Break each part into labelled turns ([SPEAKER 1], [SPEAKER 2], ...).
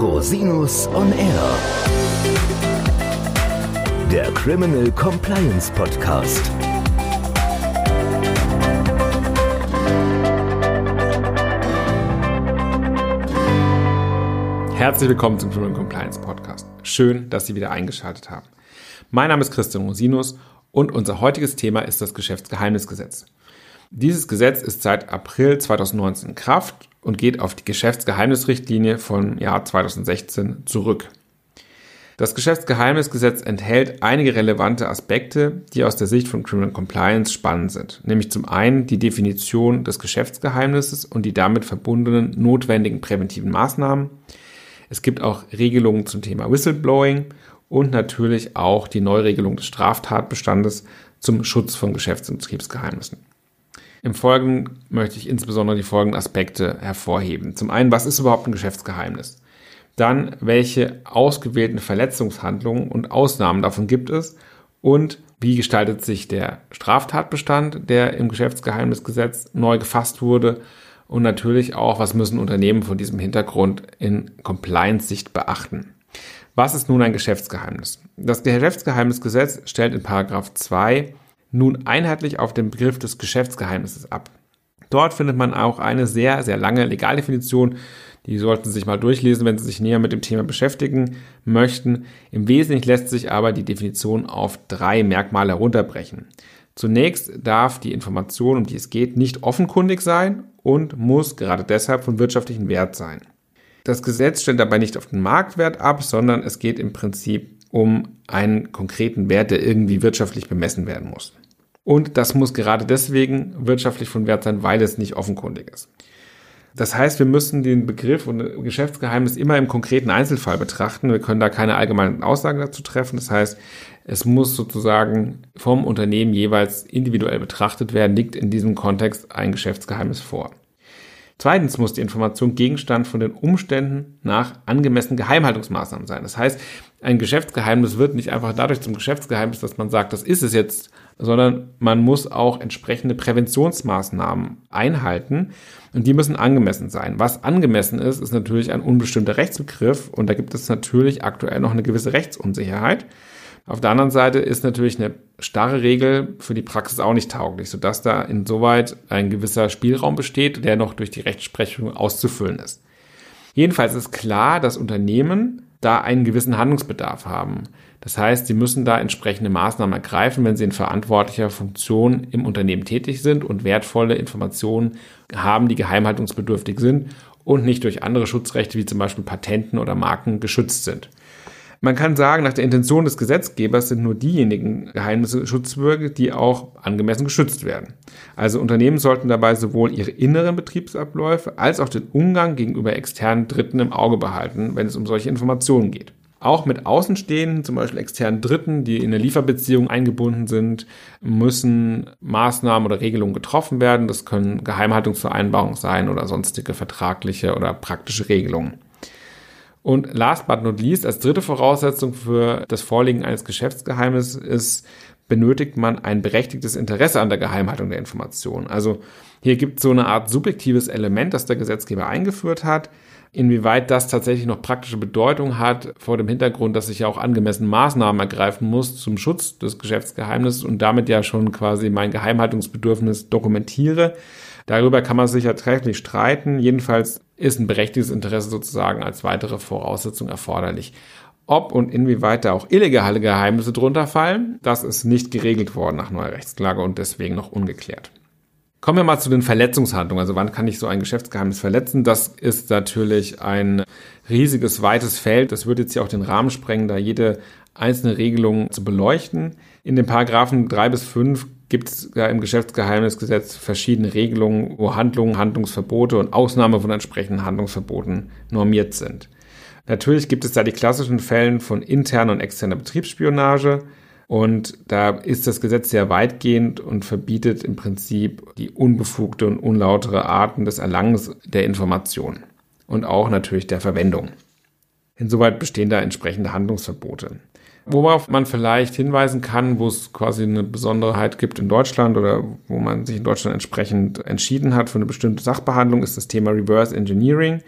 [SPEAKER 1] Rosinus on Air. Der Criminal Compliance Podcast.
[SPEAKER 2] Herzlich willkommen zum Criminal Compliance Podcast. Schön, dass Sie wieder eingeschaltet haben. Mein Name ist Christian Rosinus und unser heutiges Thema ist das Geschäftsgeheimnisgesetz. Dieses Gesetz ist seit April 2019 in Kraft und geht auf die Geschäftsgeheimnisrichtlinie vom Jahr 2016 zurück. Das Geschäftsgeheimnisgesetz enthält einige relevante Aspekte, die aus der Sicht von Criminal Compliance spannend sind, nämlich zum einen die Definition des Geschäftsgeheimnisses und die damit verbundenen notwendigen präventiven Maßnahmen. Es gibt auch Regelungen zum Thema Whistleblowing und natürlich auch die Neuregelung des Straftatbestandes zum Schutz von Geschäfts- und Betriebsgeheimnissen. Im Folgenden möchte ich insbesondere die folgenden Aspekte hervorheben. Zum einen, was ist überhaupt ein Geschäftsgeheimnis? Dann, welche ausgewählten Verletzungshandlungen und Ausnahmen davon gibt es? Und wie gestaltet sich der Straftatbestand, der im Geschäftsgeheimnisgesetz neu gefasst wurde? Und natürlich auch, was müssen Unternehmen von diesem Hintergrund in Compliance-Sicht beachten? Was ist nun ein Geschäftsgeheimnis? Das Geschäftsgeheimnisgesetz stellt in Paragraph 2 nun einheitlich auf den Begriff des Geschäftsgeheimnisses ab. Dort findet man auch eine sehr, sehr lange Legaldefinition. Die sollten Sie sich mal durchlesen, wenn Sie sich näher mit dem Thema beschäftigen möchten. Im Wesentlichen lässt sich aber die Definition auf drei Merkmale herunterbrechen. Zunächst darf die Information, um die es geht, nicht offenkundig sein und muss gerade deshalb von wirtschaftlichem Wert sein. Das Gesetz stellt dabei nicht auf den Marktwert ab, sondern es geht im Prinzip um einen konkreten Wert, der irgendwie wirtschaftlich bemessen werden muss. Und das muss gerade deswegen wirtschaftlich von Wert sein, weil es nicht offenkundig ist. Das heißt, wir müssen den Begriff und Geschäftsgeheimnis immer im konkreten Einzelfall betrachten. Wir können da keine allgemeinen Aussagen dazu treffen. Das heißt, es muss sozusagen vom Unternehmen jeweils individuell betrachtet werden, liegt in diesem Kontext ein Geschäftsgeheimnis vor. Zweitens muss die Information Gegenstand von den Umständen nach angemessenen Geheimhaltungsmaßnahmen sein. Das heißt, ein Geschäftsgeheimnis wird nicht einfach dadurch zum Geschäftsgeheimnis, dass man sagt, das ist es jetzt, sondern man muss auch entsprechende Präventionsmaßnahmen einhalten und die müssen angemessen sein. Was angemessen ist, ist natürlich ein unbestimmter Rechtsbegriff und da gibt es natürlich aktuell noch eine gewisse Rechtsunsicherheit. Auf der anderen Seite ist natürlich eine starre Regel für die Praxis auch nicht tauglich, sodass da insoweit ein gewisser Spielraum besteht, der noch durch die Rechtsprechung auszufüllen ist. Jedenfalls ist klar, dass Unternehmen da einen gewissen Handlungsbedarf haben. Das heißt, sie müssen da entsprechende Maßnahmen ergreifen, wenn sie in verantwortlicher Funktion im Unternehmen tätig sind und wertvolle Informationen haben, die geheimhaltungsbedürftig sind und nicht durch andere Schutzrechte wie zum Beispiel Patenten oder Marken geschützt sind. Man kann sagen, nach der Intention des Gesetzgebers sind nur diejenigen Geheimnisse schutzwürdig, die auch angemessen geschützt werden. Also Unternehmen sollten dabei sowohl ihre inneren Betriebsabläufe als auch den Umgang gegenüber externen Dritten im Auge behalten, wenn es um solche Informationen geht. Auch mit Außenstehenden, zum Beispiel externen Dritten, die in eine Lieferbeziehung eingebunden sind, müssen Maßnahmen oder Regelungen getroffen werden. Das können Geheimhaltungsvereinbarungen sein oder sonstige vertragliche oder praktische Regelungen. Und last but not least, als dritte Voraussetzung für das Vorliegen eines Geschäftsgeheimnisses ist, benötigt man ein berechtigtes Interesse an der Geheimhaltung der Information. Also hier gibt es so eine Art subjektives Element, das der Gesetzgeber eingeführt hat. Inwieweit das tatsächlich noch praktische Bedeutung hat, vor dem Hintergrund, dass ich ja auch angemessen Maßnahmen ergreifen muss zum Schutz des Geschäftsgeheimnisses und damit ja schon quasi mein Geheimhaltungsbedürfnis dokumentiere. Darüber kann man sich ja trefflich streiten. Jedenfalls ist ein berechtigtes Interesse sozusagen als weitere Voraussetzung erforderlich. Ob und inwieweit da auch illegale Geheimnisse drunter fallen, das ist nicht geregelt worden nach neuer Rechtslage und deswegen noch ungeklärt. Kommen wir mal zu den Verletzungshandlungen. Also wann kann ich so ein Geschäftsgeheimnis verletzen? Das ist natürlich ein riesiges, weites Feld. Das würde jetzt hier auch den Rahmen sprengen, da jede einzelne Regelung zu beleuchten. In den Paragraphen drei bis fünf gibt es ja im Geschäftsgeheimnisgesetz verschiedene Regelungen, wo Handlungen, Handlungsverbote und Ausnahme von entsprechenden Handlungsverboten normiert sind. Natürlich gibt es da die klassischen Fällen von interner und externer Betriebsspionage. Und da ist das Gesetz sehr weitgehend und verbietet im Prinzip die unbefugte und unlautere Arten des Erlangens der Information und auch natürlich der Verwendung. Insoweit bestehen da entsprechende Handlungsverbote. Worauf man vielleicht hinweisen kann, wo es quasi eine Besonderheit gibt in Deutschland oder wo man sich in Deutschland entsprechend entschieden hat für eine bestimmte Sachbehandlung, ist das Thema Reverse Engineering.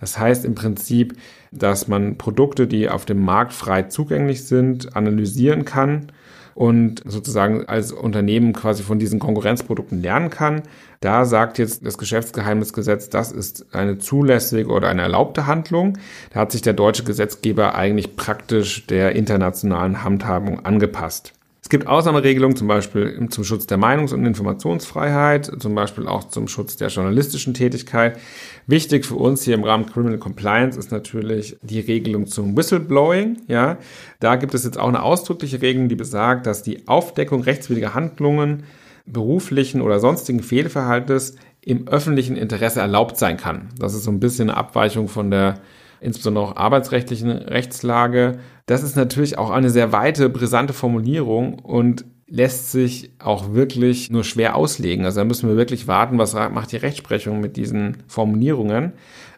[SPEAKER 2] Das heißt im Prinzip, dass man Produkte, die auf dem Markt frei zugänglich sind, analysieren kann und sozusagen als Unternehmen quasi von diesen Konkurrenzprodukten lernen kann. Da sagt jetzt das Geschäftsgeheimnisgesetz, das ist eine zulässige oder eine erlaubte Handlung. Da hat sich der deutsche Gesetzgeber eigentlich praktisch der internationalen Handhabung angepasst. Es gibt Ausnahmeregelungen, zum Beispiel zum Schutz der Meinungs- und Informationsfreiheit, zum Beispiel auch zum Schutz der journalistischen Tätigkeit. Wichtig für uns hier im Rahmen Criminal Compliance ist natürlich die Regelung zum Whistleblowing. Ja, da gibt es jetzt auch eine ausdrückliche Regelung, die besagt, dass die Aufdeckung rechtswidriger Handlungen, beruflichen oder sonstigen Fehlverhaltes im öffentlichen Interesse erlaubt sein kann. Das ist so ein bisschen eine Abweichung von der insbesondere auch arbeitsrechtlichen Rechtslage. Das ist natürlich auch eine sehr weite, brisante Formulierung und lässt sich auch wirklich nur schwer auslegen. Also da müssen wir wirklich warten, was macht die Rechtsprechung mit diesen Formulierungen.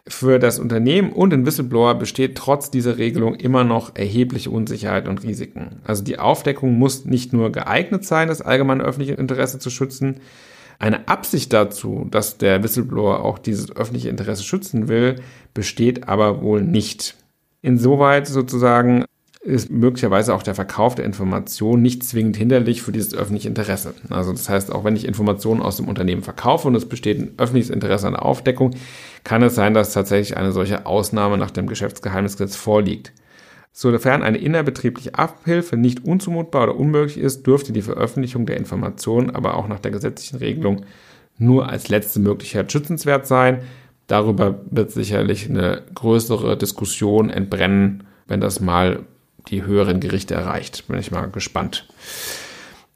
[SPEAKER 2] Für das Unternehmen und den Whistleblower besteht trotz dieser Regelung immer noch erhebliche Unsicherheit und Risiken. Also die Aufdeckung muss nicht nur geeignet sein, das allgemeine öffentliche Interesse zu schützen, eine Absicht dazu, dass der Whistleblower auch dieses öffentliche Interesse schützen will, besteht aber wohl nicht. Insoweit sozusagen ist möglicherweise auch der Verkauf der Information nicht zwingend hinderlich für dieses öffentliche Interesse. Also das heißt, auch wenn ich Informationen aus dem Unternehmen verkaufe und es besteht ein öffentliches Interesse an der Aufdeckung, kann es sein, dass tatsächlich eine solche Ausnahme nach dem Geschäftsgeheimnisgesetz vorliegt. Sofern eine innerbetriebliche Abhilfe nicht unzumutbar oder unmöglich ist, dürfte die Veröffentlichung der Informationen aber auch nach der gesetzlichen Regelung nur als letzte Möglichkeit schützenswert sein. Darüber wird sicherlich eine größere Diskussion entbrennen, wenn das mal die höheren Gerichte erreicht. Bin ich mal gespannt.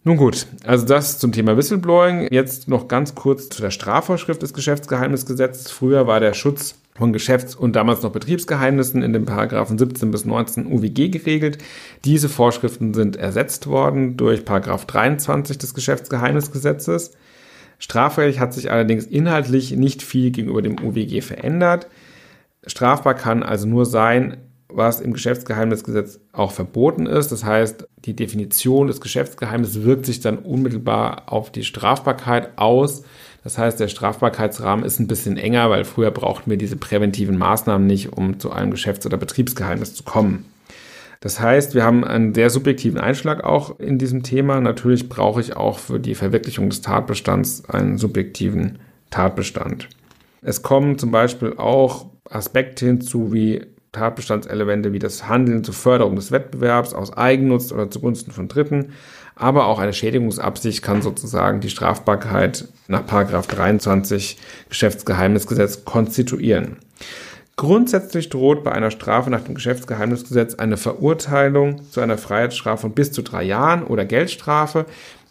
[SPEAKER 2] Nun gut, also das zum Thema Whistleblowing. Jetzt noch ganz kurz zu der Strafvorschrift des Geschäftsgeheimnisgesetzes. Früher war der Schutz von Geschäfts- und damals noch Betriebsgeheimnissen in den Paragraphen 17 bis 19 UWG geregelt. Diese Vorschriften sind ersetzt worden durch Paragraph 23 des Geschäftsgeheimnisgesetzes. Strafrecht hat sich allerdings inhaltlich nicht viel gegenüber dem UWG verändert. Strafbar kann also nur sein, was im Geschäftsgeheimnisgesetz auch verboten ist. Das heißt, die Definition des Geschäftsgeheimnisses wirkt sich dann unmittelbar auf die Strafbarkeit aus. Das heißt, der Strafbarkeitsrahmen ist ein bisschen enger, weil früher brauchten wir diese präventiven Maßnahmen nicht, um zu einem Geschäfts- oder Betriebsgeheimnis zu kommen. Das heißt, wir haben einen sehr subjektiven Einschlag auch in diesem Thema. Natürlich brauche ich auch für die Verwirklichung des Tatbestands einen subjektiven Tatbestand. Es kommen zum Beispiel auch Aspekte hinzu wie Tatbestandselemente wie das Handeln zur Förderung des Wettbewerbs aus Eigennutz oder zugunsten von Dritten, aber auch eine Schädigungsabsicht kann sozusagen die Strafbarkeit nach 23 Geschäftsgeheimnisgesetz konstituieren. Grundsätzlich droht bei einer Strafe nach dem Geschäftsgeheimnisgesetz eine Verurteilung zu einer Freiheitsstrafe von bis zu drei Jahren oder Geldstrafe.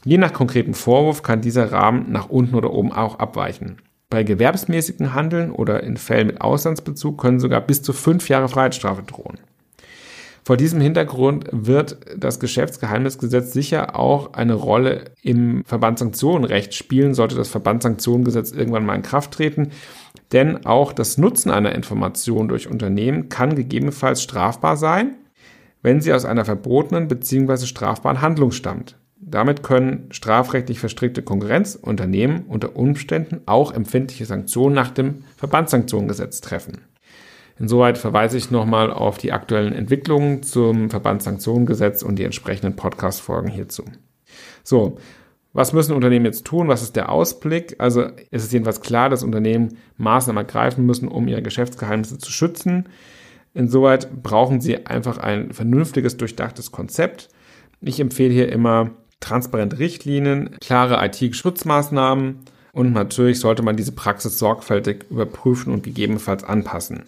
[SPEAKER 2] Je nach konkretem Vorwurf kann dieser Rahmen nach unten oder oben auch abweichen. Bei gewerbsmäßigen Handeln oder in Fällen mit Auslandsbezug können sogar bis zu fünf Jahre Freiheitsstrafe drohen. Vor diesem Hintergrund wird das Geschäftsgeheimnisgesetz sicher auch eine Rolle im Verbandssanktionenrecht spielen, sollte das Verbandssanktionengesetz irgendwann mal in Kraft treten. Denn auch das Nutzen einer Information durch Unternehmen kann gegebenenfalls strafbar sein, wenn sie aus einer verbotenen bzw. strafbaren Handlung stammt. Damit können strafrechtlich verstrickte Konkurrenzunternehmen unter Umständen auch empfindliche Sanktionen nach dem Verbandssanktionengesetz treffen. Insoweit verweise ich nochmal auf die aktuellen Entwicklungen zum Verbandssanktionengesetz und die entsprechenden Podcast-Folgen hierzu. So, was müssen Unternehmen jetzt tun? Was ist der Ausblick? Also es ist jedenfalls klar, dass Unternehmen Maßnahmen ergreifen müssen, um ihre Geschäftsgeheimnisse zu schützen. Insoweit brauchen sie einfach ein vernünftiges, durchdachtes Konzept. Ich empfehle hier immer transparente Richtlinien, klare IT-Schutzmaßnahmen und natürlich sollte man diese Praxis sorgfältig überprüfen und gegebenenfalls anpassen.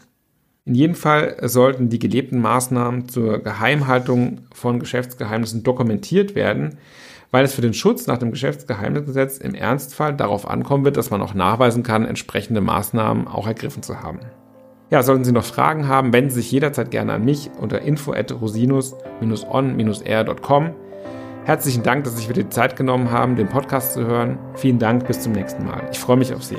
[SPEAKER 2] In jedem Fall sollten die gelebten Maßnahmen zur Geheimhaltung von Geschäftsgeheimnissen dokumentiert werden, weil es für den Schutz nach dem Geschäftsgeheimnisgesetz im Ernstfall darauf ankommen wird, dass man auch nachweisen kann, entsprechende Maßnahmen auch ergriffen zu haben. Ja, sollten Sie noch Fragen haben, wenden Sie sich jederzeit gerne an mich unter info@rosinus-on-r.com. Herzlichen Dank, dass Sie sich wieder die Zeit genommen haben, den Podcast zu hören. Vielen Dank, bis zum nächsten Mal. Ich freue mich auf Sie.